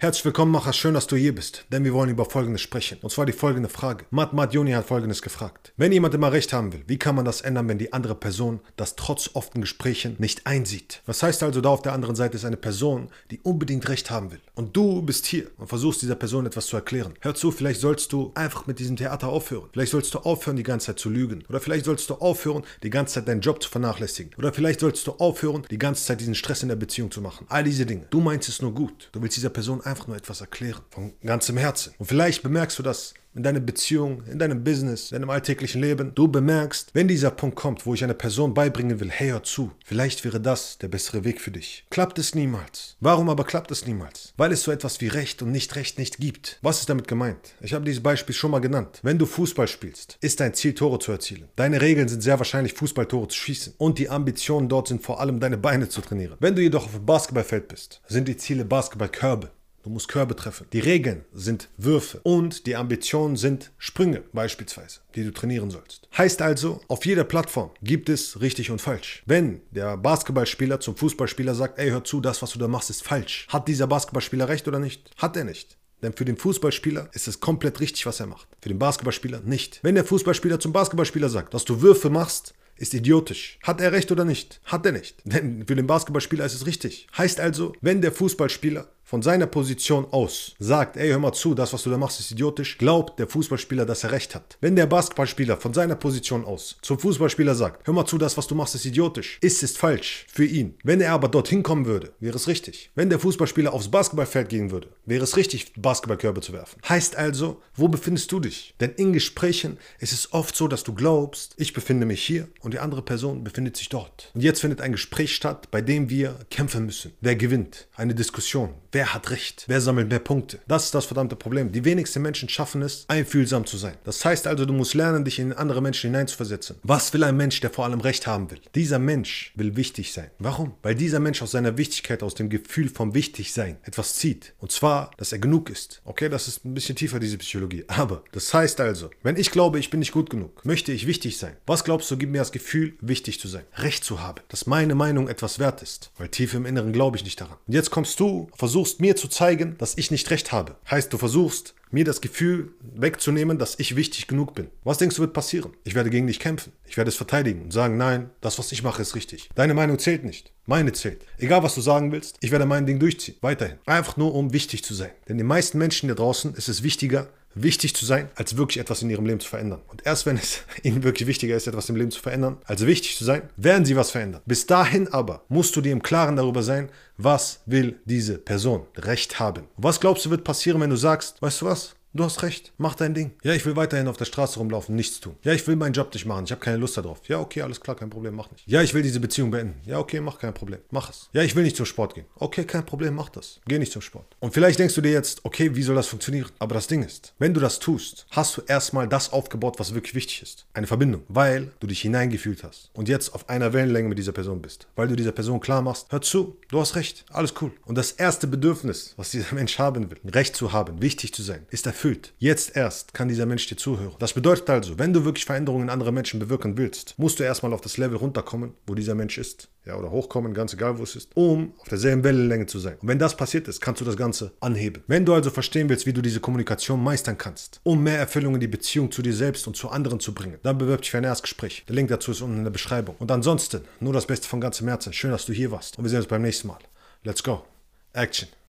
Herzlich willkommen, Macher. Schön, dass du hier bist, denn wir wollen über Folgendes sprechen. Und zwar die folgende Frage. Matt Juni hat Folgendes gefragt. Wenn jemand immer Recht haben will, wie kann man das ändern, wenn die andere Person das trotz offenen Gesprächen nicht einsieht? Was heißt also, da auf der anderen Seite ist eine Person, die unbedingt Recht haben will. Und du bist hier und versuchst dieser Person etwas zu erklären. Hör zu, vielleicht sollst du einfach mit diesem Theater aufhören. Vielleicht sollst du aufhören, die ganze Zeit zu lügen. Oder vielleicht sollst du aufhören, die ganze Zeit deinen Job zu vernachlässigen. Oder vielleicht sollst du aufhören, die ganze Zeit diesen Stress in der Beziehung zu machen. All diese Dinge. Du meinst es nur gut. Du willst dieser Person einfach nur etwas erklären. Von ganzem Herzen. Und vielleicht bemerkst du das in deiner Beziehung, in deinem Business, in deinem alltäglichen Leben. Du bemerkst, wenn dieser Punkt kommt, wo ich einer Person beibringen will, hey, hör zu, vielleicht wäre das der bessere Weg für dich. Klappt es niemals. Warum aber klappt es niemals? Weil es so etwas wie Recht und Nicht-Recht nicht gibt. Was ist damit gemeint? Ich habe dieses Beispiel schon mal genannt. Wenn du Fußball spielst, ist dein Ziel, Tore zu erzielen. Deine Regeln sind sehr wahrscheinlich, Fußballtore zu schießen. Und die Ambitionen dort sind vor allem, deine Beine zu trainieren. Wenn du jedoch auf dem Basketballfeld bist, sind die Ziele Basketballkörbe. Du musst Körbe treffen. Die Regeln sind Würfe und die Ambitionen sind Sprünge beispielsweise, die du trainieren sollst. Heißt also, auf jeder Plattform gibt es richtig und falsch. Wenn der Basketballspieler zum Fußballspieler sagt, ey, hör zu, das, was du da machst, ist falsch. Hat dieser Basketballspieler recht oder nicht? Hat er nicht. Denn für den Fußballspieler ist es komplett richtig, was er macht. Für den Basketballspieler nicht. Wenn der Fußballspieler zum Basketballspieler sagt, dass du Würfe machst, ist idiotisch. Hat er recht oder nicht? Hat er nicht. Denn für den Basketballspieler ist es richtig. Heißt also, wenn der Fußballspieler von seiner Position aus sagt, ey, hör mal zu, das, was du da machst, ist idiotisch, glaubt der Fußballspieler, dass er recht hat. Wenn der Basketballspieler von seiner Position aus zum Fußballspieler sagt, hör mal zu, das, was du machst, ist idiotisch, ist es falsch für ihn. Wenn er aber dorthin kommen würde, wäre es richtig. Wenn der Fußballspieler aufs Basketballfeld gehen würde, wäre es richtig, Basketballkörbe zu werfen. Heißt also, wo befindest du dich? Denn in Gesprächen ist es oft so, dass du glaubst, ich befinde mich hier und die andere Person befindet sich dort. Und jetzt findet ein Gespräch statt, bei dem wir kämpfen müssen. Wer gewinnt? Eine Diskussion. Wer Wer hat recht? Wer sammelt mehr Punkte? Das ist das verdammte Problem. Die wenigsten Menschen schaffen es, einfühlsam zu sein. Das heißt also, du musst lernen, dich in andere Menschen hineinzuversetzen. Was will ein Mensch, der vor allem Recht haben will? Dieser Mensch will wichtig sein. Warum? Weil dieser Mensch aus seiner Wichtigkeit, aus dem Gefühl vom Wichtigsein etwas zieht. Und zwar, dass er genug ist. Okay, das ist ein bisschen tiefer, diese Psychologie. Aber das heißt also, wenn ich glaube, ich bin nicht gut genug, möchte ich wichtig sein. Was glaubst du, gibt mir das Gefühl, wichtig zu sein? Recht zu haben. Dass meine Meinung etwas wert ist. Weil tief im Inneren glaube ich nicht daran. Und jetzt kommst du, versuchst versuchst mir zu zeigen, dass ich nicht recht habe. Heißt, du versuchst mir das Gefühl wegzunehmen, dass ich wichtig genug bin. Was denkst du wird passieren? Ich werde gegen dich kämpfen. Ich werde es verteidigen und sagen, nein, das, was ich mache, ist richtig. Deine Meinung zählt nicht. Meine zählt. Egal, was du sagen willst, ich werde mein Ding durchziehen. Weiterhin. Einfach nur, um wichtig zu sein. Denn den meisten Menschen da draußen ist es wichtiger, wichtig zu sein, als wirklich etwas in ihrem Leben zu verändern. Und erst wenn es ihnen wirklich wichtiger ist, etwas im Leben zu verändern, als wichtig zu sein, werden sie was verändern. Bis dahin aber musst du dir im Klaren darüber sein, was will diese Person Recht haben. Und was glaubst du wird passieren, wenn du sagst, weißt du was? Du hast recht, mach dein Ding. Ja, ich will weiterhin auf der Straße rumlaufen, nichts tun. Ja, ich will meinen Job nicht machen, ich habe keine Lust darauf. Ja, okay, alles klar, kein Problem, mach nicht. Ja, ich will diese Beziehung beenden. Ja, okay, mach kein Problem, mach es. Ja, ich will nicht zum Sport gehen. Okay, kein Problem, mach das. Geh nicht zum Sport. Und vielleicht denkst du dir jetzt, okay, wie soll das funktionieren? Aber das Ding ist, wenn du das tust, hast du erstmal das aufgebaut, was wirklich wichtig ist. Eine Verbindung, weil du dich hineingefühlt hast und jetzt auf einer Wellenlänge mit dieser Person bist. Weil du dieser Person klar machst, hör zu, du hast recht, alles cool. Und das erste Bedürfnis, was dieser Mensch haben will, Recht zu haben, wichtig zu sein, ist erfüllt. Jetzt erst kann dieser Mensch dir zuhören. Das bedeutet also, wenn du wirklich Veränderungen in anderen Menschen bewirken willst, musst du erstmal auf das Level runterkommen, wo dieser Mensch ist. Ja, oder hochkommen, ganz egal wo es ist, um auf derselben Wellenlänge zu sein. Und wenn das passiert ist, kannst du das Ganze anheben. Wenn du also verstehen willst, wie du diese Kommunikation meistern kannst, um mehr Erfüllung in die Beziehung zu dir selbst und zu anderen zu bringen, dann bewirb dich für ein Erstgespräch. Der Link dazu ist unten in der Beschreibung. Und ansonsten, nur das Beste von ganzem Herzen. Schön, dass du hier warst. Und wir sehen uns beim nächsten Mal. Let's go. Action.